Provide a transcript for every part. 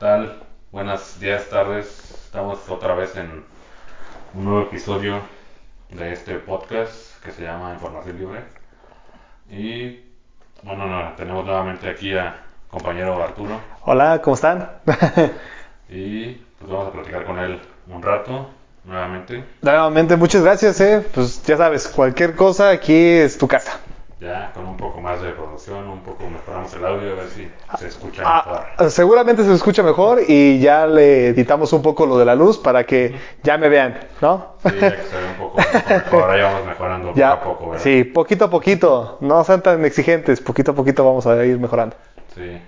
tal? Buenos días, tardes. Estamos otra vez en un nuevo episodio de este podcast que se llama Información Libre. Y bueno, no, tenemos nuevamente aquí a compañero Arturo Hola, ¿cómo están? y pues vamos a platicar con él un rato nuevamente. Nuevamente, muchas gracias, eh. Pues ya sabes, cualquier cosa aquí es tu casa. Ya con un poco más de producción, un poco mejoramos el audio, a ver si se escucha Ah, mejor. seguramente se escucha mejor y ya le editamos un poco lo de la luz para que ya me vean, ¿no? Sí, ya que se ve un poco, mejor, ahí vamos mejorando Ya, poco a poco, ¿verdad? sí, poquito a poquito, no sean tan exigentes, poquito a poquito vamos a ir mejorando. Sí.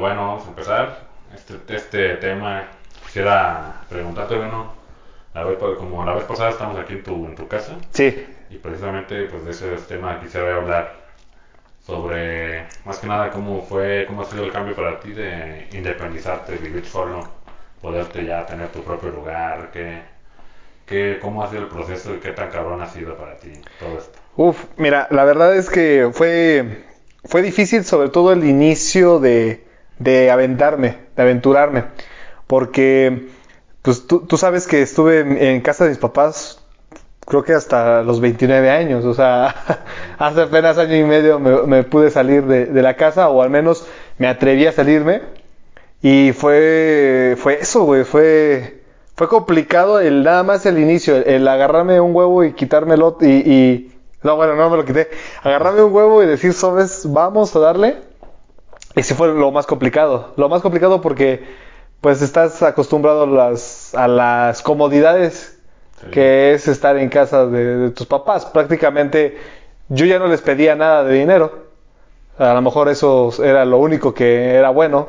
Bueno, vamos a empezar. Este, este tema, quisiera preguntarte, bueno, la vez, como la vez pasada estamos aquí en tu, en tu casa Sí, y precisamente pues de ese tema quisiera hablar sobre, más que nada, cómo fue, cómo ha sido el cambio para ti de independizarte, vivir solo, poderte ya tener tu propio lugar, qué, qué, cómo ha sido el proceso y qué tan cabrón ha sido para ti todo esto. Uf, mira, la verdad es que fue, fue difícil sobre todo el inicio de, de aventarme, de aventurarme, porque pues tú, tú sabes que estuve en, casa de mis papás creo que hasta los 29 años, o sea, hace apenas año y medio me, pude salir de, la casa o al menos me atreví a salirme y fue, fue eso, güey, fue, fue complicado el nada más el inicio, el, el agarrarme un huevo y quitarme el otro y, no, bueno, no me lo quité, agarrarme un huevo y decir, sobes, vamos a darle. Ese fue lo más complicado, lo más complicado porque pues estás acostumbrado a las, a las comodidades Sí. que es estar en casa de, de tus papás. Prácticamente yo ya no les pedía nada de dinero. A lo mejor eso era lo único que era bueno.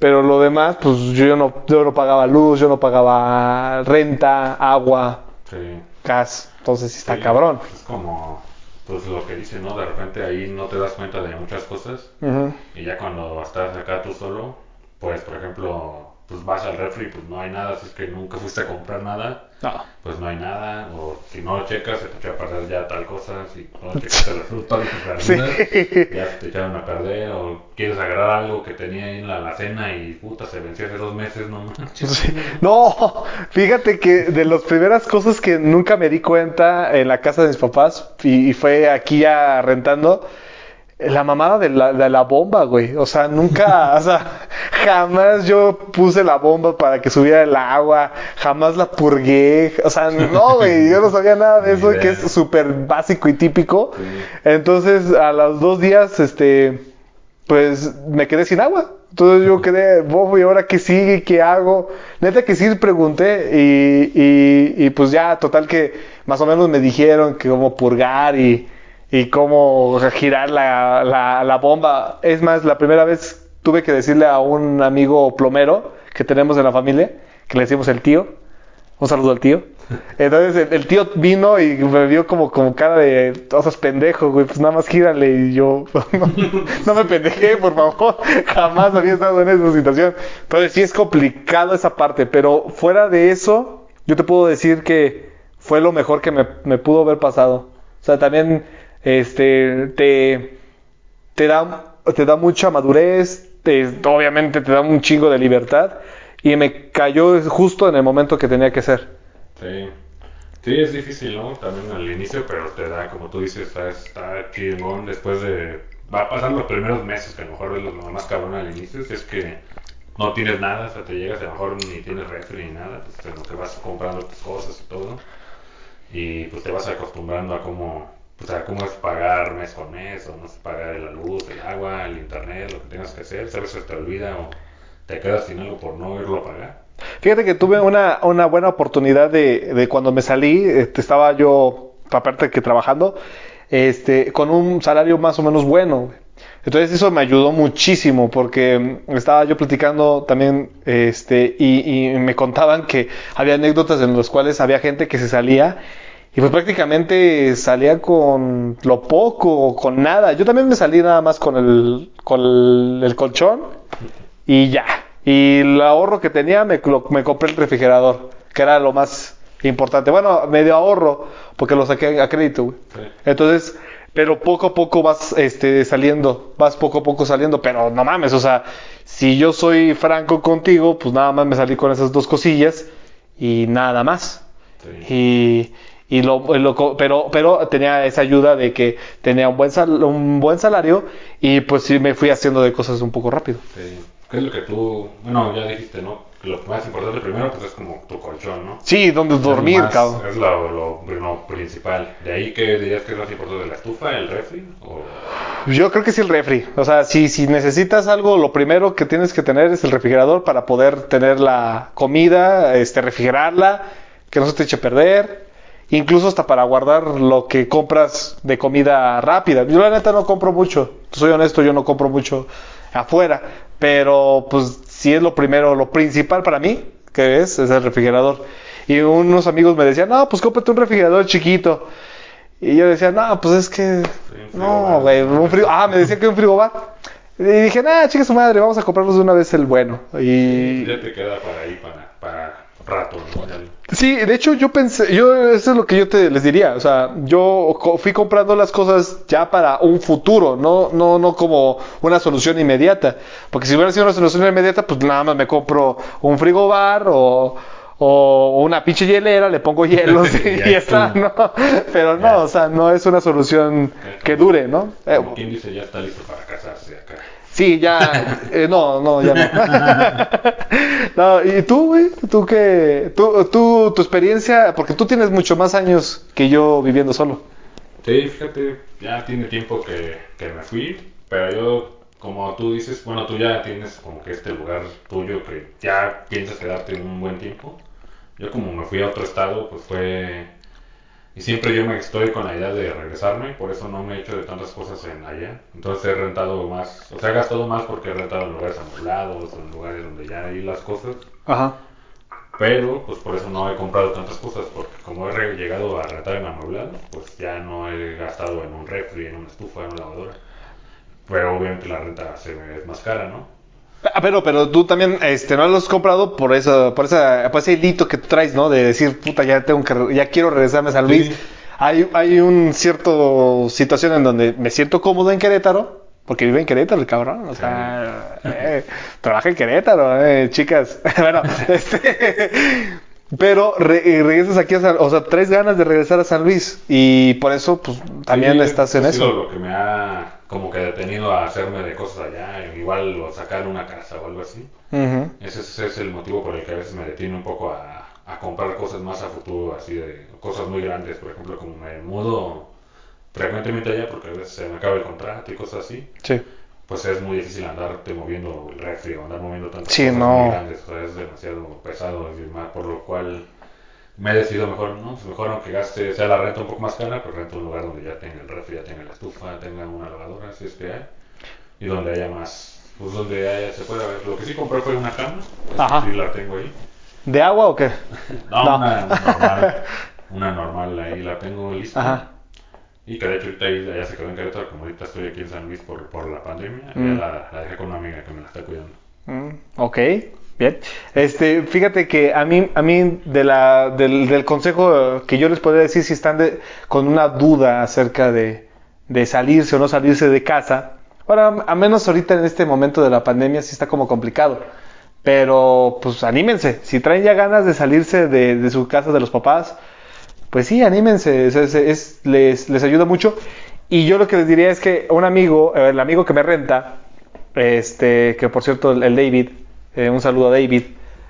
Pero lo demás, pues yo no, yo no pagaba luz, yo no pagaba renta, agua, Sí. gas. Entonces sí está cabrón. Es como, pues lo que dice, ¿no? De repente ahí no te das cuenta de muchas cosas Ujú. y ya cuando estás acá tú solo, pues por ejemplo, pues vas al refri, pues no hay nada, si es que nunca fuiste a comprar nada, No. pues no hay nada, o si no checas, se te echa a perder ya tal cosa, si no checaste las frutas y las Sí. verduras, ya se te echaron a perder, o quieres agarrar algo que tenía ahí en la alacena y puta, se venció hace dos meses, no manches. Sí. No, fíjate que de las primeras cosas que nunca me di cuenta en la casa de mis papás, y, y fue aquí ya rentando, la mamada de la, de la bomba, güey. O sea, nunca, o sea, jamás yo puse la bomba para que subiera el agua, jamás la purgué. O sea, no, güey, yo no sabía nada de eso, que es súper básico y típico. Sí. Entonces, a los dos días, este, pues me quedé sin agua. Entonces yo quedé, bobo, ¿y ahora qué sigue? ¿Qué hago? Neta que sí pregunté y, y, y pues ya, total que más o menos me dijeron que cómo purgar y, y cómo girar la, la, bomba. Es más, la primera vez tuve que decirle a un amigo plomero que tenemos en la familia, que le decimos el tío, un saludo al tío. Entonces el, tío vino y me vio como, como cara de todos pendejos, güey, pues nada más gírale y yo no, no me pendejé, por favor, jamás había estado en esa situación. Entonces sí es complicado esa parte, pero fuera de eso, yo te puedo decir que fue lo mejor que me, me pudo haber pasado. O sea, también este te, te da, te da mucha madurez, te- obviamente te da un chingo de libertad y me cayó justo en el momento que tenía que ser. Sí. Sí, es difícil. También al inicio, pero te da, como tú dices, está, está chingón después de... Va a pasar los primeros meses, que a lo mejor es lo más cabrón al inicio, si es que no tienes nada, o sea, te llegas a lo mejor ni tienes refri ni nada, pues lo que vas comprando tus cosas y todo, y pues te vas acostumbrando a cómo, pues a cómo es pagar mes con mes, o no sé, pagar la luz, el agua, el internet, lo que tengas que hacer, veces te olvida o te quedas sin algo por no irlo a pagar. Fíjate que tuve una, una buena oportunidad de, de cuando me salí, este, estaba yo, aparte que trabajando, este, con un salario más o menos bueno. Entonces eso me ayudó muchísimo porque mm, estaba yo platicando también, este, y, y me contaban que había anécdotas en las cuales había gente que se salía y pues prácticamente salía con lo poco o con nada. Yo también me salí nada más con el, con el, el colchón y ya. Y el ahorro que tenía me, me compré el refrigerador, que era lo más importante. Bueno, medio ahorro, porque lo saqué a crédito, güey. Sí. Entonces, pero poco a poco vas este, saliendo, vas poco a poco saliendo, pero no mames, o sea, Si yo soy franco contigo, pues nada más me salí con esas dos cosillas y nada más. Sí. Y, y lo, lo co- pero, pero tenía esa ayuda de que tenía un buen, sal- un buen salario y pues sí me fui haciendo de cosas un poco rápido. Sí. ¿Qué es lo que tú, bueno, ya dijiste, ¿no? Lo más importante primero, pues es como tu colchón, ¿no? Sí, donde dormir, Es más- cabrón. Es lo, lo, lo principal. ¿De ahí qué dirías que es más importante? ¿La estufa, el refri? O... Yo creo que sí el refri. O sea, si, si necesitas algo, lo primero que tienes que tener es el refrigerador para poder tener la comida, este, refrigerarla, que no se te eche a perder. Incluso hasta para guardar lo que compras de comida rápida. Yo la neta no compro mucho. Soy honesto, yo no compro mucho afuera. Pero pues sí es lo primero, lo principal para mí, que es, es el refrigerador. Y unos amigos me decían, no, pues cómprate un refrigerador chiquito. Y yo decía, no, pues es que. No, güey, un frigo. Ah, me decía que un frigobar. Y dije, nah, chica su madre, vamos a comprarnos de una vez el bueno. Y. Ya te queda para ahí, para, para rato, ¿no? Sí, de hecho yo pensé, yo, eso es lo que yo te les diría, o sea, yo co- fui comprando las cosas ya para un futuro, no, no, no como una solución inmediata, porque si hubiera sido una solución inmediata, pues nada más me compro un frigobar o, o una pinche hielera, le pongo hielos y ya está. ¿no? Pero no, o sea, no es una solución que dure, ¿no? Eh, Como quien dice, ya está listo para casarse acá. Sí, ya. eh, no, no, ya no. no ¿Y tú, güey? ¿Tú qué? Tú, tú, tu experiencia, porque tú tienes mucho más años que yo viviendo solo. Sí, fíjate, ya tiene tiempo que, que me fui, pero yo, como tú dices, bueno, tú ya tienes como que este lugar tuyo que ya piensas quedarte un buen tiempo. Yo como me fui a otro estado, pues fue... Y siempre yo me estoy con la idea de regresarme, por eso no me he hecho de tantas cosas en allá. Entonces he rentado más, o sea, he gastado más porque he rentado en lugares amoblados, en lugares donde ya hay las cosas. Ajá. Pero, pues por eso no he comprado tantas cosas, porque como he llegado a rentar en amueblado, pues ya no he gastado en un refri, en una estufa, en una lavadora. Pero obviamente la renta se me es más cara, ¿no? Ah, pero, pero tú también, este, no lo has comprado por eso, por esa, por ese hilito que tú traes, ¿no? De decir, puta, ya tengo que, ya quiero regresarme a San Luis. Sí. Hay, hay un cierto situación en donde me siento cómodo en Querétaro, porque vive en Querétaro el cabrón, o sea, eh, trabaja en Querétaro, eh, chicas. bueno, este, pero re- y regresas aquí a San, o sea, traes ganas de regresar a San Luis y por eso, pues, también Sí, estás en ha sido eso. lo que me ha como que detenido a hacerme de cosas allá, igual o sacar una casa o algo así. Ese, es- ese es el motivo por el que a veces me detiene un poco a, a comprar cosas más a futuro, así de cosas muy grandes, por ejemplo, como me mudo frecuentemente allá porque a veces se me acaba el contrato y cosas así, Sí. Pues es muy difícil andarte moviendo el refri o andar moviendo tantas Sí, cosas no. muy grandes, o sea, es demasiado pesado y por lo cual me he decidido mejor, ¿no? Mejor aunque gaste, sea la renta un poco más cara, pues rento un lugar donde ya tenga el refri, ya tenga la estufa, tenga una lavadora, si es que hay, y donde haya más, pues donde haya, se pueda ver. Lo que sí compré fue una cama, Ajá. sí la tengo ahí. ¿De agua o qué? No, No. Una, una normal, una normal ahí la tengo lista. Ajá. Y que de hecho ahorita ya se quedó en Querétaro, como ahorita estoy aquí en San Luis por, por la pandemia, Mm. ya la, la dejé con una amiga que me la está cuidando. Mm, ok, bien. Este, fíjate que a mí, a mí de la, del, del consejo que yo les podría decir si están de- con una duda acerca de, de salirse o no salirse de casa, ahora, a menos ahorita en este momento de la pandemia sí está como complicado, pero pues anímense, si traen ya ganas de salirse de, de su casa de los papás, pues sí, anímense, es- es- es- les, les ayuda mucho. Y yo lo que les diría es que un amigo, el amigo que me renta, este, que por cierto, el, el David, eh, un saludo a David,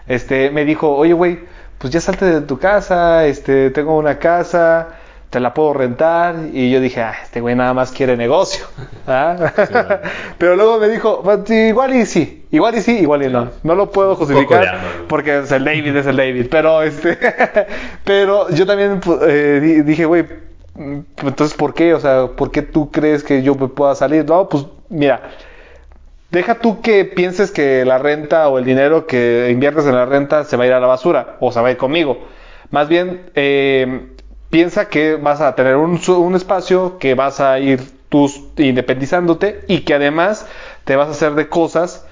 este, me dijo, oye, güey, pues ya salte de tu casa, este, tengo una casa, te la puedo rentar. Y yo dije, ah, este güey nada más quiere negocio. ¿ah? bueno. Pero luego me dijo, "Pues, igual y sí, igual y sí, igual y no. No lo puedo justificar porque es el David, es el David. Pero este, pero yo también pu- eh, di- dije, güey, mm, entonces ¿por qué? O sea, ¿por qué tú crees que yo me pueda salir? No, pues mira, deja tú que pienses que la renta o el dinero que inviertes en la renta se va a ir a la basura o se va a ir conmigo. Más bien, eh, piensa que vas a tener un, espacio que vas a ir tú independizándote y que además te vas a hacer de cosas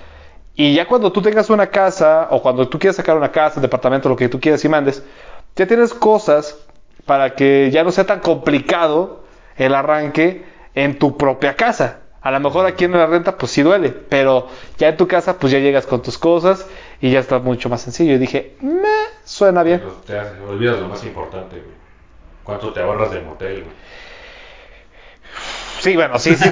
y ya cuando tú tengas una casa o cuando tú quieras sacar una casa, departamento, lo que tú quieras y mandes, ya tienes cosas para que ya no sea tan complicado el arranque en tu propia casa. A lo mejor aquí en la renta, pues sí duele, pero ya en tu casa, pues ya llegas con tus cosas y ya está mucho más sencillo. Y dije, me suena bien. Te olvidas lo más importante, güey. ¿Cuánto te ahorras de motel, güey? Sí, bueno, sí, sí.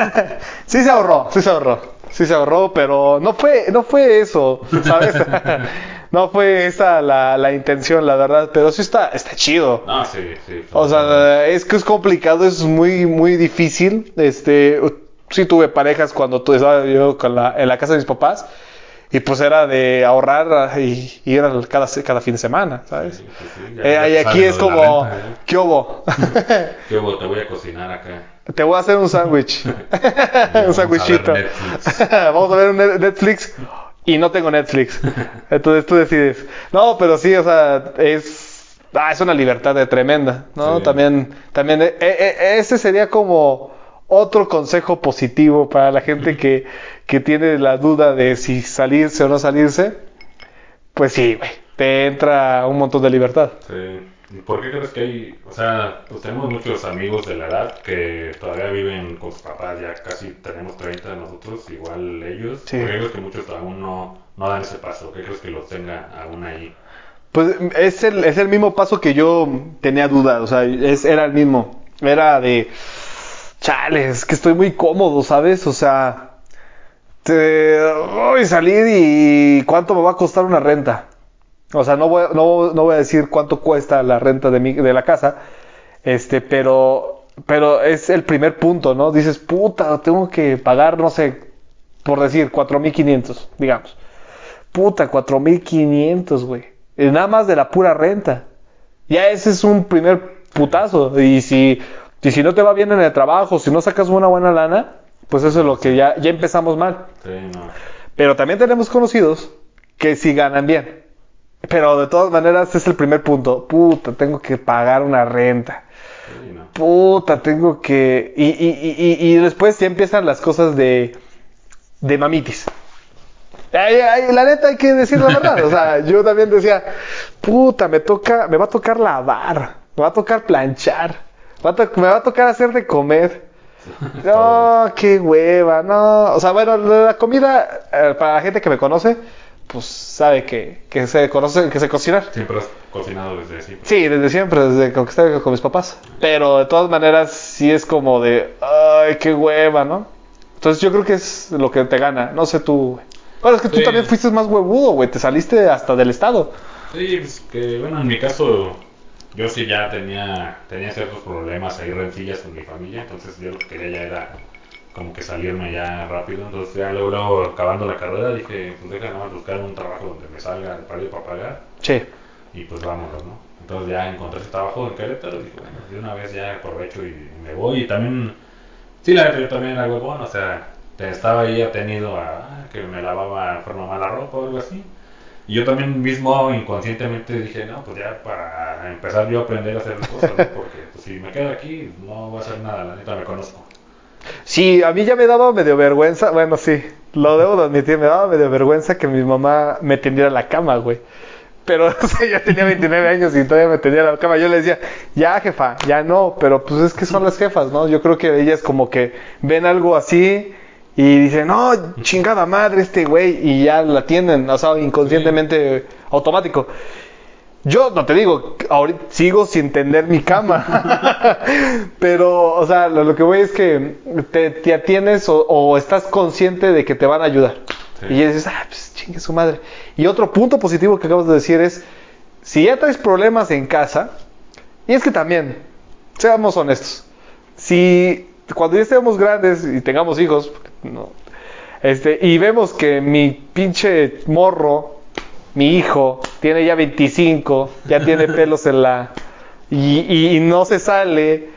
sí se ahorró, sí se ahorró. Sí se ahorró, pero no fue, no fue eso, ¿sabes? no fue esa la, la intención, la verdad, pero sí está, está chido. No, sí, sí. O sea, es que es complicado, es muy, muy difícil. Este, sí tuve parejas cuando tú estaba yo con la, en la casa de mis papás y pues era de ahorrar y, y era cada, cada fin de semana, ¿sabes? Sí, sí, sí, ya- Eh, ya y te aquí es como, ¿eh? ¿qué hubo? ¿Qué hubo? Te voy a cocinar acá. Te voy a hacer un sándwich. un sándwichito. Vamos a ver un Net- Netflix y no tengo Netflix. Entonces tú decides. No, pero sí, o sea, es ah, es una libertad de tremenda, ¿no? También también eh, eh, ese sería como otro consejo positivo para la gente que, que tiene la duda de si salirse o no salirse. Pues sí, güey, te entra un montón de libertad. Sí. ¿Y ¿Por qué crees que hay, o sea, pues tenemos muchos amigos de la edad que todavía viven con sus papás, ya casi tenemos 30 nosotros, igual ellos? Sí. ¿Por qué crees que muchos aún no, no dan ese paso? ¿Qué crees que los tenga aún ahí? Pues es el, es el mismo paso que yo tenía duda, o sea, es, era el mismo. Era de, chale, es que estoy muy cómodo, ¿sabes? O sea, te, voy a salir y cuánto me va a costar una renta. O sea, no voy, no, no voy a decir cuánto cuesta la renta de, mi, de la casa, este, pero, pero es el primer punto, ¿no? Dices, puta, tengo que pagar, no sé, por decir, 4.500, digamos. Puta, 4.500, güey. Nada más de la pura renta. Ya ese es un primer putazo. Y si, y si no te va bien en el trabajo, si no sacas una buena lana, pues eso es lo que ya, ya empezamos mal. Sí, no. Pero también tenemos conocidos que sí ganan bien. Pero de todas maneras es el primer punto. Puta, tengo que pagar una renta. Sí, no. Puta, tengo que... Y, y, y, y- y después ya empiezan las cosas de, de mamitis. Ay, ay, la neta hay que decir la verdad. O sea, yo también decía, puta, me toca, me va a tocar lavar, me va a tocar planchar, va a to- me va a tocar hacer de comer. No, qué hueva, no. O sea, bueno, la comida, eh, para la gente que me conoce, pues sabe que, que se conoce, que se cocinar. Siempre has cocinado desde siempre. Sí, desde siempre, desde que estaba con mis papás. Pero de todas maneras, sí es como de, ay, qué hueva, ¿no? Entonces yo creo que es lo que te gana. No sé tú, güey. Bueno, es que tú también fuiste más huevudo, güey. Te saliste hasta del estado. Sí, pues que bueno, en mi caso yo sí ya tenía, tenía ciertos problemas ahí, rencillas con mi familia, entonces yo lo que quería ya era como que salirme ya rápido, entonces ya luego, luego acabando la carrera dije, pues deja nada más buscar un trabajo donde me salga el palio para pagar Sí. y pues vámonos, ¿no? Entonces ya encontré ese trabajo en Querétaro y dije, bueno, de una vez ya aprovecho y me voy y también, sí, la verdad yo también era huevón, o sea, estaba ahí atenido a que me lavaba forma mala ropa o algo así. Y yo también mismo inconscientemente dije, no, pues ya para empezar yo a aprender a hacer las cosas, ¿no? porque pues, si me quedo aquí no voy a hacer nada, la neta me conozco. Sí, a mí ya me daba medio vergüenza. Bueno, sí, lo debo de admitir, me daba medio vergüenza que mi mamá me tendiera en la cama, güey. Pero o sea, yo tenía 29 años y todavía me tenía en la cama. Yo le decía, ya jefa, ya no. Pero pues es que son las jefas, ¿no? Yo creo que ellas como que ven algo así y dicen, no, chingada madre este güey. Y ya la atienden, o sea, inconscientemente automático. Yo no te digo, ahorita sigo sin tender mi cama. Pero, o sea, lo, lo que voy es que te, te atienes o, o estás consciente de que te van a ayudar. Sí. Y dices, ah, pues chingue su madre. Y otro punto positivo que acabas de decir es, si ya traes problemas en casa, y es que también, seamos honestos, si cuando ya estemos grandes y tengamos hijos, no, este, y vemos que mi pinche morro, mi hijo, tiene ya 25, ya tiene pelos en la... Y, y- y no se sale,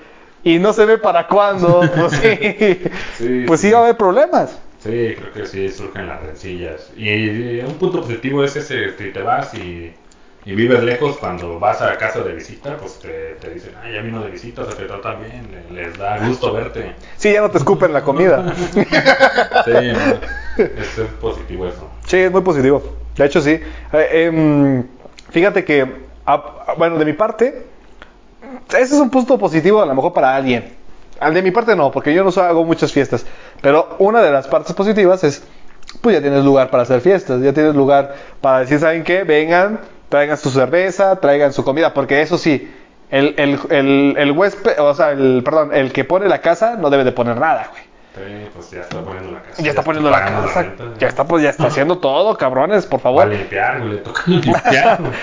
y no se ve para cuándo, pues sí, Sí, pues sí sí. va a haber problemas. Sí, creo que sí surgen las rencillas. Y un punto positivo es ese, que te vas y, y vives lejos cuando vas a casa de visita, pues te, te dicen, ah, ya vino de visita, o sea, te tratan bien, le- les da gusto verte. Sí, ya no te escupen la comida. Sí, no, es, es positivo eso. Sí, es muy positivo. De hecho, sí. Eh, em, fíjate que, a- a- bueno, de mi parte, ese es un punto positivo a lo mejor para alguien. Al de mi parte no, porque yo no hago muchas fiestas. Pero una de las partes positivas es, pues ya tienes lugar para hacer fiestas, ya tienes lugar para decir, ¿saben qué? Vengan, traigan su cerveza, traigan su comida, porque eso sí, el, el, el, el huésped, o sea, el, perdón, el que pone la casa no debe de poner nada, güey. Sí, pues ya está poniendo la casa. Ya está poniendo la casa, renta, ya está, pues ya está haciendo todo, cabrones, por Va a favor. limpiar, güey, le toca limpiar. güey.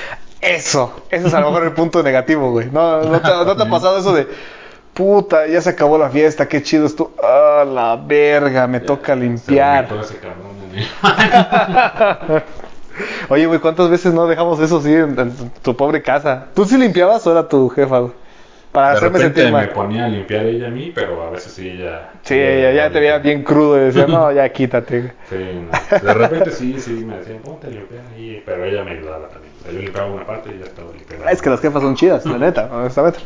Eso, ese es a lo mejor el punto negativo, güey. No, no, te, no te ha pasado eso de, puta, ya se acabó la fiesta, qué chido esto. Ah, la verga, me toca Se limpiar. vomitó Oye, güey, ¿cuántas veces no dejamos eso así en, en tu pobre casa? ¿Tú sí limpiabas o era tu jefa, güey? Para De hacerme repente sentir me mal. ponía a limpiar ella a mí, pero a veces sí ella. Sí, ya, ya te veía bien crudo y decía, no, ya quítate. Sí, no. De repente sí, sí, me decían, ponte a limpiar ahí, pero ella me ayudaba también. O sea, yo limpiaba una parte y ya estaba limpiando. Es que las jefas son chidas, la neta, honestamente.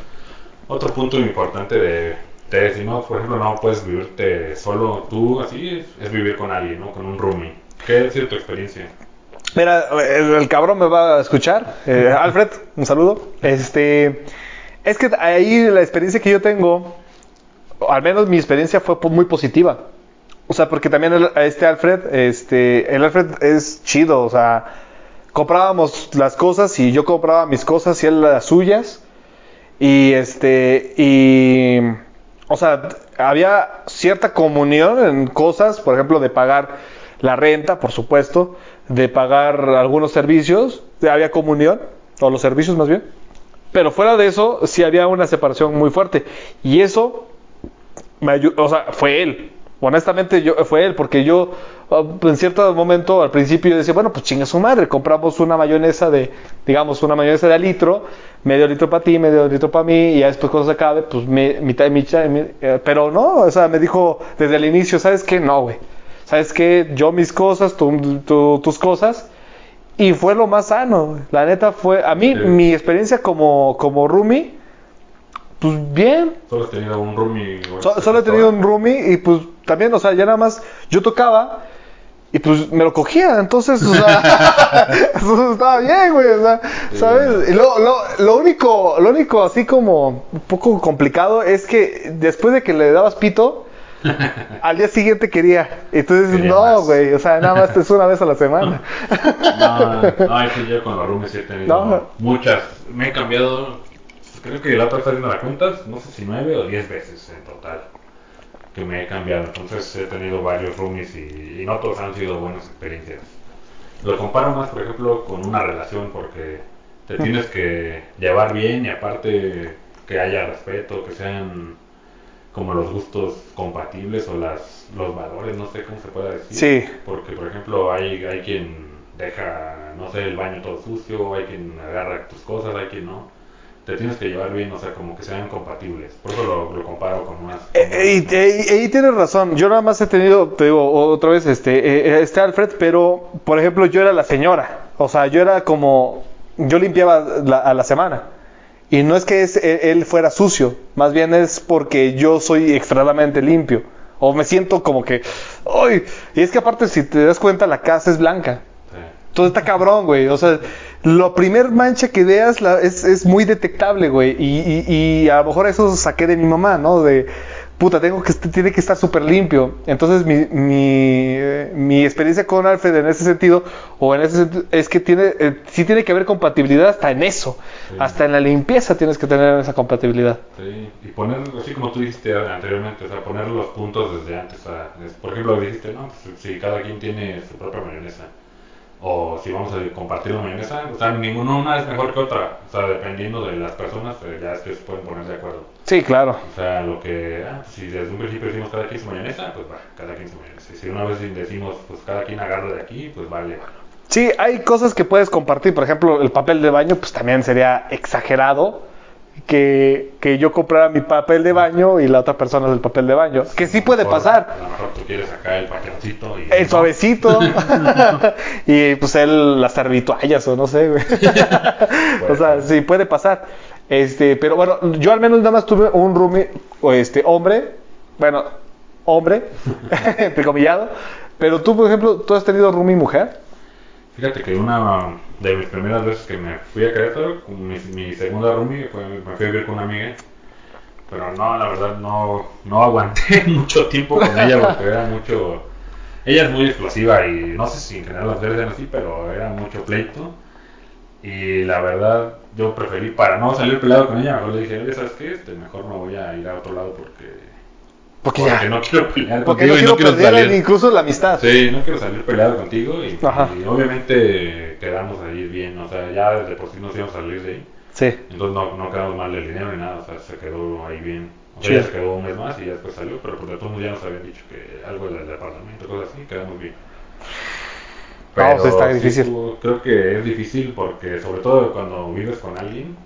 Otro punto importante de, de si no, por ejemplo, no puedes vivirte solo tú, así es, es vivir con alguien, ¿no? Con un roomie. ¿Qué es tu experiencia? Mira, el, el cabrón me va a escuchar. Eh, Alfred, un saludo. Este, es que ahí la experiencia que yo tengo, al menos mi experiencia fue muy positiva. O sea, porque también el- este Alfred, este, el Alfred es chido, o sea, comprábamos las cosas y yo compraba mis cosas y él las suyas. Y este, y, o sea, había cierta comunión en cosas, por ejemplo, de pagar la renta, por supuesto, de pagar algunos servicios, había comunión, o los servicios más bien. Pero fuera de eso, sí había una separación muy fuerte. Y eso me ayudó, o sea, fue él. Honestamente, yo, fue él, porque yo ah, en cierto momento al principio decía, bueno, pues chinga su madre, compramos una mayonesa de, digamos, una mayonesa de litro, medio litro para ti, medio litro para mí, y después cuando se acabe, pues mi- mitad y mitad. mi- eh, pero no, o sea, me dijo desde el inicio, ¿sabes qué? No, güey. ¿Sabes qué? Yo mis cosas, tú, tú- tus cosas. Y fue lo más sano. La neta fue, a mí, Sí. mi experiencia como, como roomie, pues bien, ¿Solo has tenido un roomie? So- solo he tenido un roomie y pues también, o sea, ya nada más yo tocaba y pues me lo cogía, entonces, o sea, entonces estaba bien, güey, o sea, ¿sabes? Y lo, lo, lo único, lo único así como un poco complicado es que después de que le dabas pito, al día siguiente quería. Entonces, Quería no, güey, o sea, nada más es una vez a la semana. No, no, es que yo con los roomies sí he tenido No. muchas. Me he cambiado, creo que la otra vez haciendo las cuentas, no sé si nueve o diez veces en total que me he cambiado. Entonces he tenido varios roomies y, y no todos han sido buenas experiencias. Lo comparo más, por ejemplo, con una relación porque te tienes que llevar bien y aparte que haya respeto, que sean como los gustos compatibles o las los valores, no sé cómo se pueda decir. Sí. Porque, por ejemplo, hay, hay quien deja, no sé, el baño todo sucio, hay quien agarra tus cosas, hay quien no. Te tienes que llevar bien, o sea, como que sean compatibles. Por eso lo, lo comparo con unas... Eh, eh, y, eh, tienes razón, yo nada más he tenido, te digo otra vez, este, eh, este Alfred, pero por ejemplo yo era la señora, o sea, yo era como, yo limpiaba la- a la semana. Y no es que es- él, él fuera sucio, más bien es porque yo soy extremadamente limpio. O me siento como que, ¡ay! Y es que aparte, si te das cuenta, la casa es blanca. Sí. Todo está cabrón, güey. O sea, lo primer mancha que veas la- es, es muy detectable, güey. Y, y- y a lo mejor eso saqué de mi mamá, ¿no? De, puta, tengo que, tiene que estar súper limpio. Entonces, mi, mi, eh, mi experiencia con Alfred en ese sentido, o en ese sentido, es que tiene, eh, sí tiene que haber compatibilidad hasta en eso. Sí. Hasta en la limpieza tienes que tener esa compatibilidad. Sí, y poner, así como tú dijiste anteriormente, o sea, poner los puntos desde antes. o sea, es- por ejemplo, dijiste, no, pues si cada quien tiene su propia mayonesa, o si vamos a compartir la mayonesa, o sea, ninguno una es mejor que otra, o sea, dependiendo de las personas, eh, ya es que se pueden poner de acuerdo. Sí, claro. O sea, lo que, ah, pues, si desde un principio decimos cada quien su mayonesa, pues va, cada quien su mayonesa. Y si una vez decimos, pues cada quien agarra de aquí, pues vale. Sí, hay cosas que puedes compartir. Por ejemplo, el papel de baño, pues también sería exagerado que, que yo comprara mi papel de baño y la otra persona el papel de baño. Que sí puede Mejor, pasar. A lo mejor tú quieres acá el paquetito y... El suavecito. y pues él las servituallas o no sé, güey. o sea, sí, puede pasar. Este, pero bueno, yo al menos nada más tuve un roomie, o este, hombre. Bueno, hombre, entrecomillado. Pero tú, por ejemplo, ¿tú has tenido roomie mujer? Fíjate que una de mis primeras veces que me fui a Querétaro, con mi, segunda roomie, fue, me fui a vivir con una amiga. Pero no, la verdad no, no aguanté mucho tiempo con ella porque era mucho... Ella es muy explosiva y no sé si en general las mujeres eran así, pero era mucho pleito. Y la verdad, yo preferí, para no salir peleado con ella, mejor le dije, ¿sabes qué? Este, mejor me voy a ir a otro lado porque... Porque, Porque ya. no quiero pelear Porque contigo no y quiero no quiero perder salir. incluso la amistad. Sí, no quiero salir peleado contigo y, y obviamente quedamos ahí bien, o sea, ya desde por sí nos íbamos a salir de ahí. Sí. Entonces no, no quedamos mal del dinero ni nada, o sea, se quedó ahí bien. O sea, ya se quedó un mes más y ya después salió, pero por de todos ya nos habían dicho que algo del departamento, cosas así, quedamos bien. No, pues está sí difícil. creo que es difícil porque sobre todo cuando vives con alguien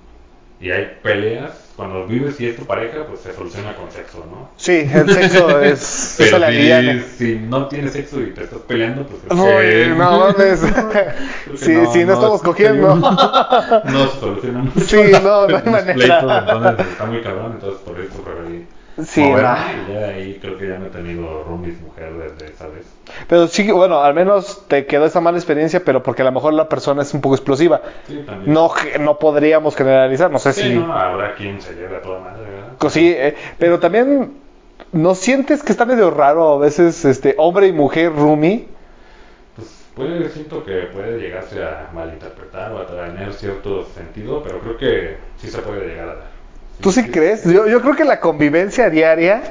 y hay peleas, cuando vives y es tu pareja, pues se soluciona con sexo, ¿no? Sí, el sexo es, es Pero si, si no tienes sexo y te estás peleando, pues Uy, que- no mames. creo que Sí, sí, no estamos cogiendo. No se soluciona mucho. Sí, no, no hay manera. pleitos, entonces está muy cabrón, entonces por eso preferí Sí, no. ya ahí creo que ya no he tenido roomies mujer desde esa vez. Pero sí, bueno, al menos te quedó esa mala experiencia, pero porque a lo mejor la persona es un poco explosiva. Sí, también. No, no podríamos generalizar, no sé Sí, si... no, habrá quien se lleve a toda madre, ¿verdad? Sí, eh, pero también no sientes que está medio raro a veces este hombre y mujer roomie. Pues puede, siento que puede llegarse a malinterpretar o a tener cierto sentido, pero creo que sí se puede llegar a dar. ¿Tú sí crees? Yo, yo creo que la convivencia diaria,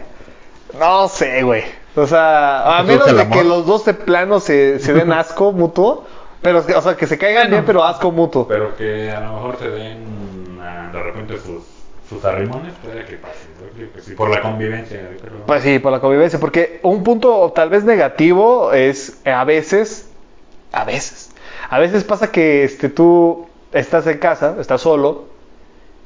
no sé, güey. O sea, a ¿Te menos de que los dos de plano se, se den asco mutuo, pero o sea, que se caigan bien, pero asco mutuo. Pero que a lo mejor te den ah, de repente sus, sus arrimones, puede que pase. Yo creo que sí, por la convivencia. Pero... Pues sí, por la convivencia, porque un punto tal vez negativo es eh, a veces, a veces, a veces pasa que este, tú estás en casa, estás solo,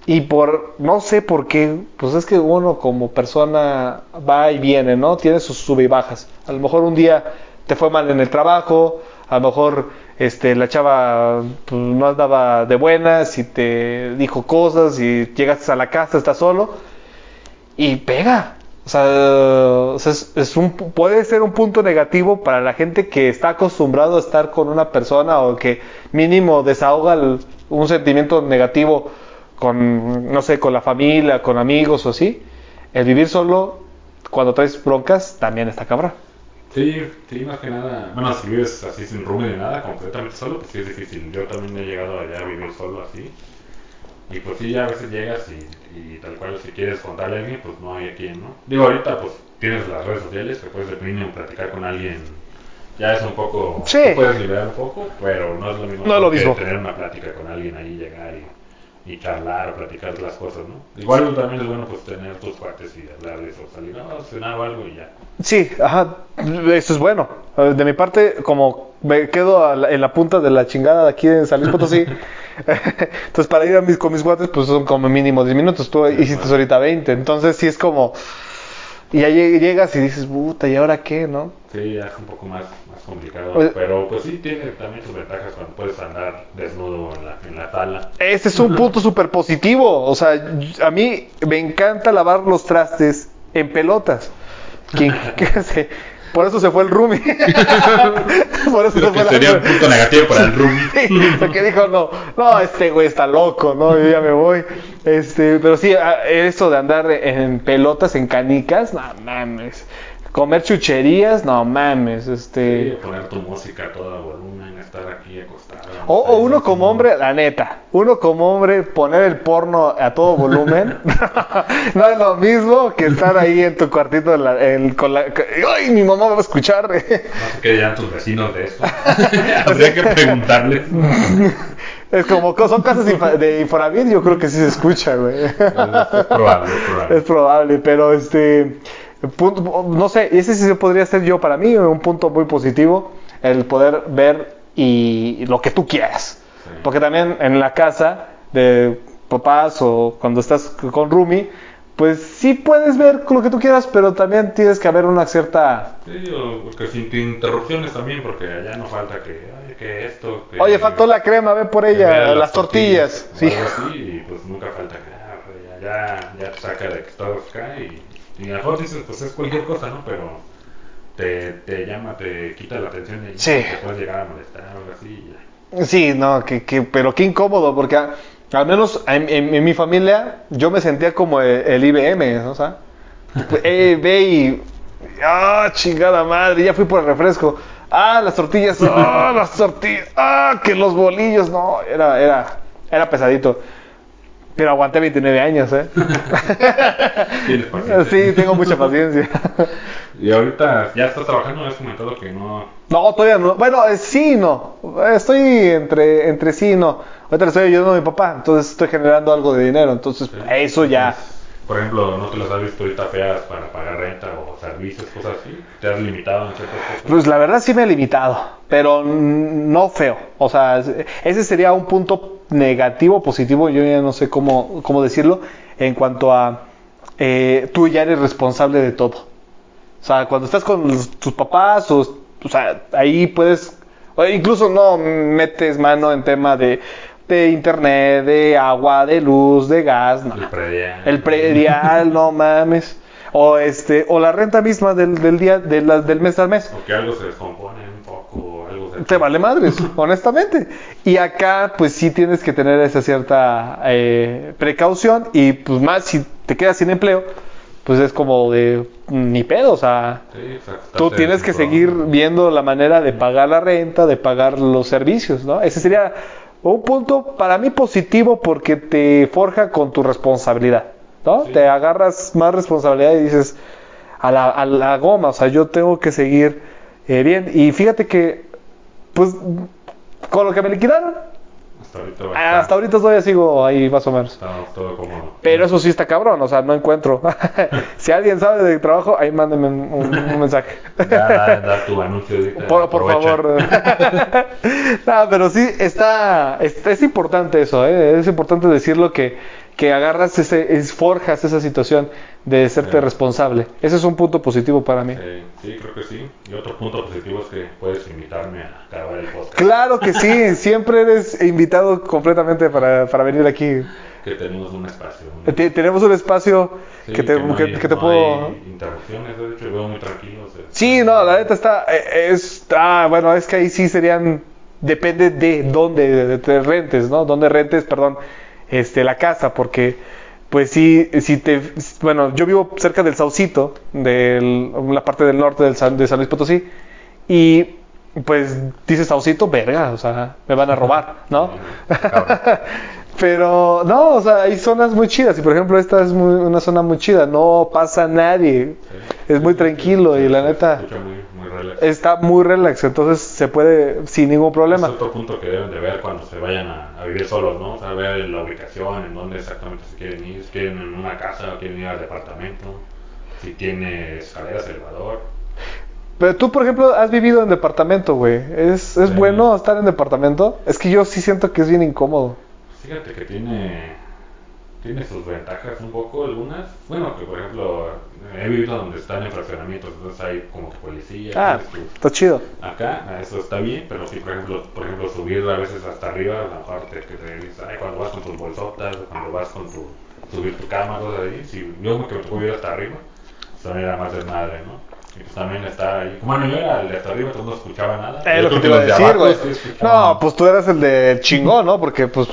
y por, no sé por qué, pues es que uno como persona va y viene, ¿no? Tiene sus sube y bajas. A lo mejor un día te fue mal en el trabajo, a lo mejor este, la chava pues, no andaba de buenas y te dijo cosas y llegaste a la casa, estás solo y pega. O sea, es, es un, puede ser un punto negativo para la gente que está acostumbrado a estar con una persona o que mínimo desahoga un sentimiento negativo con, no sé, con la familia, con amigos o así. El vivir solo, cuando traes broncas, también está cabrón. Sí, sí, más que nada. Bueno, si vives así sin rumbo ni nada, completamente solo, pues sí es difícil. Yo también he llegado allá a vivir solo así. Y pues sí, a veces llegas y, y tal cual si quieres contarle a alguien, pues no hay a quien, ¿no? Digo, ahorita pues tienes las redes sociales, que puedes de mínimo platicar con alguien. Ya es un poco... Sí. te puedes liberar un poco, pero no es lo mismo No es lo que mismo. tener una plática con alguien ahí, llegar y, y charlar o platicar las cosas, ¿no? Igual también es bueno pues tener tus cuates y hablarles o salir a cenar o algo y ya. Sí, ajá, eso es bueno. De mi parte, como me quedo a la- en la punta de la chingada de aquí en San Luis Potosí, entonces para ir a mis, con mis guates, pues son como mínimo 10 minutos. Tú hiciste ahorita 20, entonces sí es como. Y ya lleg- llegas y dices, puta, ¿y ahora qué, no? Sí, ya es un poco más, más complicado. Pero pues sí tiene también sus ventajas cuando puedes andar desnudo en la, en la sala. Este es un punto súper positivo. O sea, a mí me encanta lavar los trastes en pelotas. ¿Quién- qué sé? Por eso se fue el roomie. Por eso se Creo fue que la- sería un punto negativo para el roomie. Sí, porque dijo, no, no, este güey está loco, no, yo ya me voy. Este, pero sí, a- eso de andar en pelotas, en canicas, no mames. Comer chucherías, no mames, Sí, este. poner tu música a todo volumen, estar aquí acostado. O, o uno como hombre, la neta, uno como hombre poner el porno a todo volumen no es lo mismo que estar ahí en tu cuartito en la- en- con la... ¡Ay, mi mamá va a escuchar! No sé qué dirán tus vecinos de esto. Habría que preguntarles. Es como, son casas de Infonavit, yo creo que sí se escucha, güey. Es probable, es probable. Es probable, pero este punto, no sé, ese sí podría ser yo para mí un punto muy positivo, el poder ver y lo que tú quieras. Sí. Porque también en la casa de papás o cuando estás con Rumi, pues sí puedes ver lo que tú quieras, pero también tienes que haber una cierta... Sí, o que sin interrupciones también, porque allá no falta que, oye, que esto. Que, Oye, faltó la crema, ve por ella, las tortillas. o Sí. así, y pues nunca falta que ah, ya, ya, te saca de que estás acá y, y a lo mejor dices, pues es cualquier cosa, ¿no? Pero te, te llama, te quita la atención y Sí. te puedes llegar a molestar o algo así. y ya. Sí, no, que, que- pero qué incómodo, porque Al menos en, en- en mi familia, yo me sentía como el, el IBM, ¿no? O sea, eh, ve y. ¡Ah, chingada madre! Ya fui por el refresco. ¡Ah, las tortillas! ¡Ah, las tortillas! ¡Ah, que los bolillos! No, era, era, era pesadito. Pero aguanté 29 años, ¿eh? Tienes paciencia. Sí, tengo mucha paciencia. Y ahorita ya estás trabajando, has comentado que no. No, todavía no. Bueno, eh, sí y no. Estoy entre, entre sí y no. Ahorita le estoy ayudando a mi papá, entonces estoy generando algo de dinero. Entonces, eso ya. Por ejemplo, ¿no te las has visto ahorita feas para pagar renta o servicios, cosas así? ¿Te has limitado en ciertas cosas? Pues la verdad sí me he limitado, pero no feo. O sea, es- ese sería un punto negativo, positivo, yo ya no sé cómo, cómo decirlo, en cuanto a eh, tú ya eres responsable de todo. O sea, cuando estás con tus papás, o, o sea, ahí puedes, o incluso no metes mano en tema de, de internet, de agua, de luz, de gas, no. El predial. El predial, no mames. O este, o la renta misma del, del día, de la- del mes al mes. O que algo se descompone un poco, algo se... Te vale madres, honestamente. Y acá, pues sí tienes que tener esa cierta eh, precaución. Y pues más si te quedas sin empleo, pues es como de ni pedo. O sea, Sí, tú tienes que seguir viendo la manera de pagar la renta, de pagar los servicios, ¿no? Ese sería un punto para mí positivo porque te forja con tu responsabilidad, ¿no? Sí. Te agarras más responsabilidad y dices a la, a la goma, o sea, yo tengo que seguir eh, bien. Y fíjate que, pues, con lo que me liquidaron, Hasta ahorita va a estar- hasta ahorita todavía sigo ahí más o menos. Estamos todo cómodo. Pero eso sí está cabrón, o sea, no encuentro. si alguien sabe de trabajo, ahí mándenme un, mensaje. Ya da, da tu anuncio ahorita. Por, favor. no, pero sí, está, es, es importante eso, ¿eh? es importante decirlo que, que agarras ese, es, forjas esa situación de serte Sí. responsable. Ese es un punto positivo para mí. Sí, sí, creo que sí. Y otro punto positivo es que puedes invitarme a grabar el podcast. Claro que sí, siempre eres invitado completamente para, para venir aquí. Que tenemos un espacio. ¿no? Te- tenemos un espacio Sí, que te, no que- hay- que te no puedo... hay interrupciones, de hecho, veo muy tranquilo. o sea, Sí, no, la neta está, eh, es, ah, bueno, es que ahí sí serían, depende de dónde de- te rentes, ¿no? Dónde rentes, perdón, este, la casa, porque, pues sí, si te, bueno, yo vivo cerca del Saucito, de la parte del norte de San Luis Potosí, y pues dice Saucito, verga, o sea, me van a robar, ¿no? Pero no, o sea, hay zonas muy chidas. Y por ejemplo, esta es muy- una zona muy chida. No pasa nadie. Sí. Es muy tranquilo y la neta muy, muy relax. está muy relax. Entonces se puede sin ningún Es problema. otro punto que deben de ver cuando se vayan a, a vivir solos, ¿no? O sea, ver la ubicación, en dónde exactamente se quieren ir, si quieren en una casa o quieren ir al departamento, si tiene escaleras, elevador. Pero tú, por ejemplo, has vivido en departamento, güey. ¿Es, es Sí. bueno estar en departamento? Es que yo sí siento que es bien incómodo. Fíjate que tiene, tiene sus ventajas un poco, algunas. Bueno, que por ejemplo, he vivido donde están en fraccionamientos, entonces hay como que policía. Ah, está chido. Acá, eso está bien, pero sí, por ejemplo, por ejemplo, subir a veces hasta arriba, a lo mejor te, que te dices, ay, cuando vas con tus bolsotas, cuando vas con tu, subir tu cama, cosas ahí, si yo que me tocó ir hasta arriba, también era más desmadre, ¿no? Y pues también estar ahí, bueno, yo era el de hasta arriba, entonces no escuchaba nada. Es lo que te iba a decir, güey. sí escuchaban. No, pues tú eras el de chingón, ¿no? Porque, pues,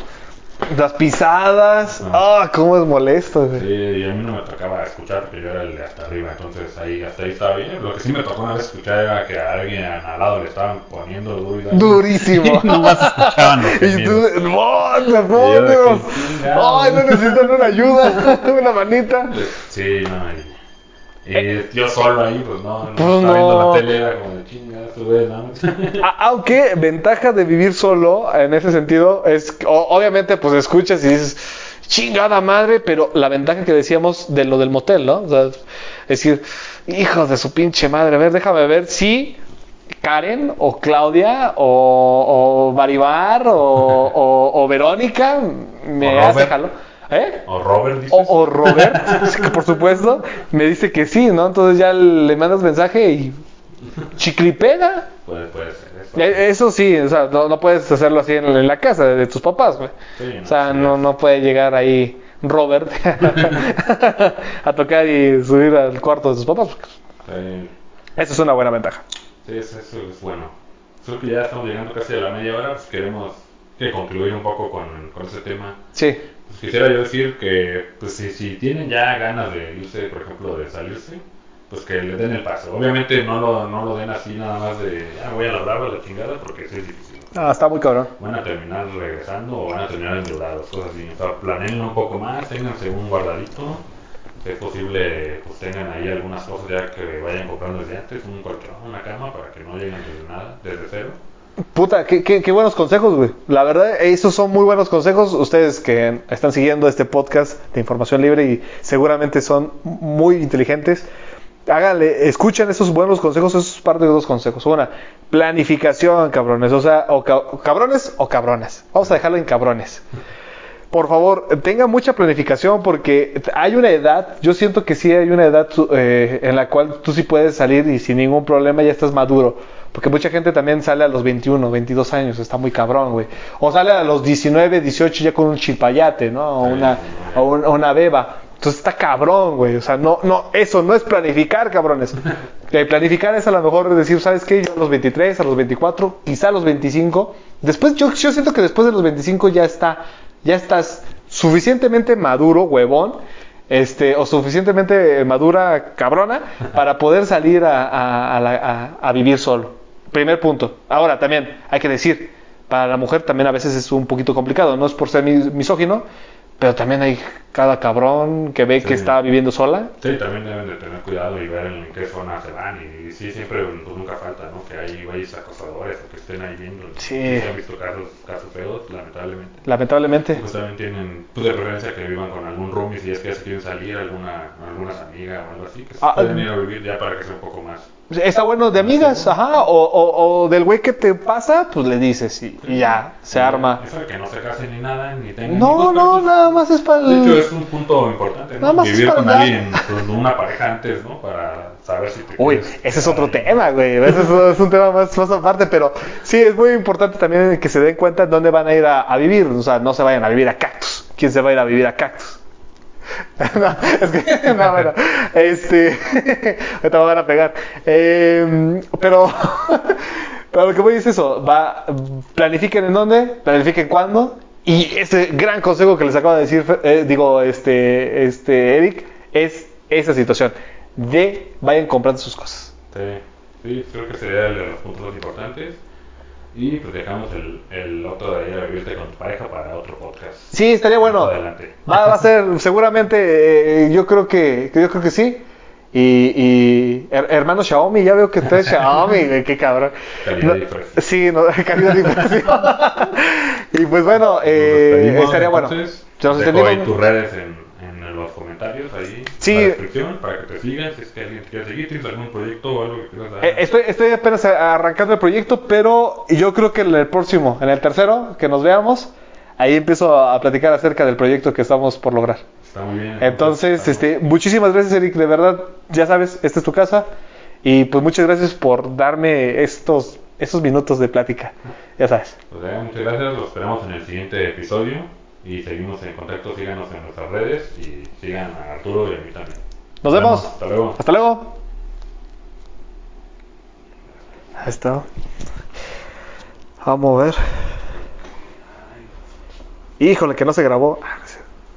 las pisadas. Ah, cómo es molesto, güey. Sí, y a mí no me tocaba escuchar porque yo era el de hasta arriba, entonces ahí hasta ahí estaba bien. Lo que sí me tocó una vez escuchar era que a alguien al lado le estaban poniendo duro y. Durísimo. Nomás escuchaban los Y tú, ¡no, que chingado. ¡Ay, no necesitan una ayuda! ¡Una manita! Sí, no, y, y yo solo ahí, pues no, no Pues estaba no. viendo la tele, era como de chinga, sube, ¿no? Aunque ventaja de vivir solo en ese sentido es, o- obviamente, pues escuchas y dices, chingada madre, pero la ventaja que decíamos de lo del motel, ¿no? O sea, es decir, hijos de su pinche madre, a ver, déjame ver si Karen o Claudia o, o Baribar o, o- o Verónica me O hace jalo. ¿Eh? O Robert, dices. O, o Robert, por supuesto, me dice que sí, ¿no? Entonces ya le mandas mensaje y chiclipega. Puede, puede ser eso. Eh, Eso sí, o sea, no, no puedes hacerlo así en, en la casa de, de tus papás, güey. Sí, O sea, sí, no, no puede llegar ahí Robert a tocar y subir al cuarto de tus papás. Sí, Eso es una buena ventaja. sí, eso, eso es bueno. Creo que ya estamos llegando casi a la media hora, pues queremos que concluir un poco con, con ese tema. Sí. Quisiera yo decir que pues si, si tienen ya ganas de irse, por ejemplo, de salirse, pues que le den el paso. Obviamente no lo, no lo den así nada más de, ya voy a la brava, la chingada, porque sí es difícil. Ah, está muy cabrón. Van a terminar regresando o van a terminar endeudados, cosas así. O sea, planeen un poco más, ténganse un guardadito. Si es posible, pues tengan ahí algunas cosas ya que vayan comprando desde antes, un colchón, una cama, para que no lleguen desde nada, desde cero. Puta, qué, qué, qué buenos consejos, güey. La verdad, esos son muy buenos consejos. Ustedes que están siguiendo este podcast de información libre y seguramente son muy inteligentes. Háganle, escuchen esos buenos consejos, esos parte de dos consejos. Una, planificación, cabrones. O sea, o ca- cabrones o cabrones. Vamos a dejarlo en cabrones. Por favor, tengan mucha planificación porque hay una edad, yo siento que sí hay una edad eh, en la cual tú sí puedes salir y sin ningún problema ya estás maduro. Porque mucha gente también sale a los 21, 22 años, está muy cabrón, güey. O sale a los 19, 18 ya con un chilpayate, ¿no? O una, o un- o una beba. Entonces está cabrón, güey. O sea, no, no, eso no es planificar, cabrones. Eh, planificar es a lo mejor decir, ¿sabes qué? Yo a los 23, a los 24, quizá a los 25. Después, yo, yo siento que después de los 25 ya está, ya estás suficientemente maduro, huevón, este, o suficientemente madura, cabrona, para poder salir a, a- a a- vivir solo. Primer punto. Ahora, también hay que decir, para la mujer también a veces es un poquito complicado, no es por ser mis- misógino, pero también hay cada cabrón que ve que Sí. está viviendo sola. Sí, también deben de tener cuidado y ver en qué zona se van. Y, sí, siempre pues, nunca falta, ¿no? Que hay güeyes acosadores o que estén ahí viendo. Sí. Se han visto casos, casos feos, lamentablemente. Lamentablemente. Pues también tienen, pues de preferencia que vivan con algún roomie si es que ya se quieren salir, alguna, algunas amigas o algo así, que se Ah, pueden ir a vivir ya para que sea un poco más. Está bueno de amigas, ajá, o, o- o del güey que te pasa, pues le dices y, y ya, se arma. Eso de que no se casen ni nada, ni tengan No, no, pues, nada más es para el... es un punto importante, ¿no? Vivir con alguien, con una pareja antes, ¿no? Para saber si te Uy, ese es otro ahí. tema, güey. Ese es, es un tema más, más aparte, pero sí, es muy importante también que se den cuenta en dónde van a ir a, a vivir. O sea, no se vayan a vivir a Cactus. ¿Quién se va a ir a vivir a Cactus? no, es que, no, bueno, este, ahorita me van a pegar. Eh, pero, pero lo que voy es eso, va, planifiquen en dónde, planifiquen cuándo, y ese gran consejo que les acabo de decir, eh, digo, este, este, Eric, es esa situación, de vayan comprando sus cosas. Sí, sí, creo que sería el de los puntos más importantes. Y pues dejamos el, el otro de ir a vivirte con tu pareja para otro podcast. Sí, estaría bueno. Adelante. Va, va a ser, seguramente, eh, yo creo que yo creo que sí. Y, y her- hermano Xiaomi, ya veo que trae Xiaomi, güey, qué cabrón. Calidad No, y. Sí, no, calidad y y pues bueno, eh, estaría bueno. entonces. Nos Dejo ahí tus redes en, en los comentarios, ahí Sí. en la descripción, para que te sigan. Si es que alguien te quiere seguir, tienes algún proyecto o algo que quieras dar. Eh, estoy, estoy apenas arrancando el proyecto, pero yo creo que en el próximo, en el tercero, que nos veamos, ahí empiezo a platicar acerca del proyecto que estamos por lograr. Está muy bien. Entonces, este, muchísimas gracias, Eric. De verdad, ya sabes, esta es tu casa. Y pues muchas gracias por darme estos, estos minutos de plática. Ya sabes. Pues muchas gracias, los esperamos en el siguiente episodio y seguimos en contacto, síganos en nuestras redes y sigan a Arturo y a mí también. Nos vemos. Hasta luego. Hasta luego. Ahí está. Vamos a ver. Híjole, que no se grabó.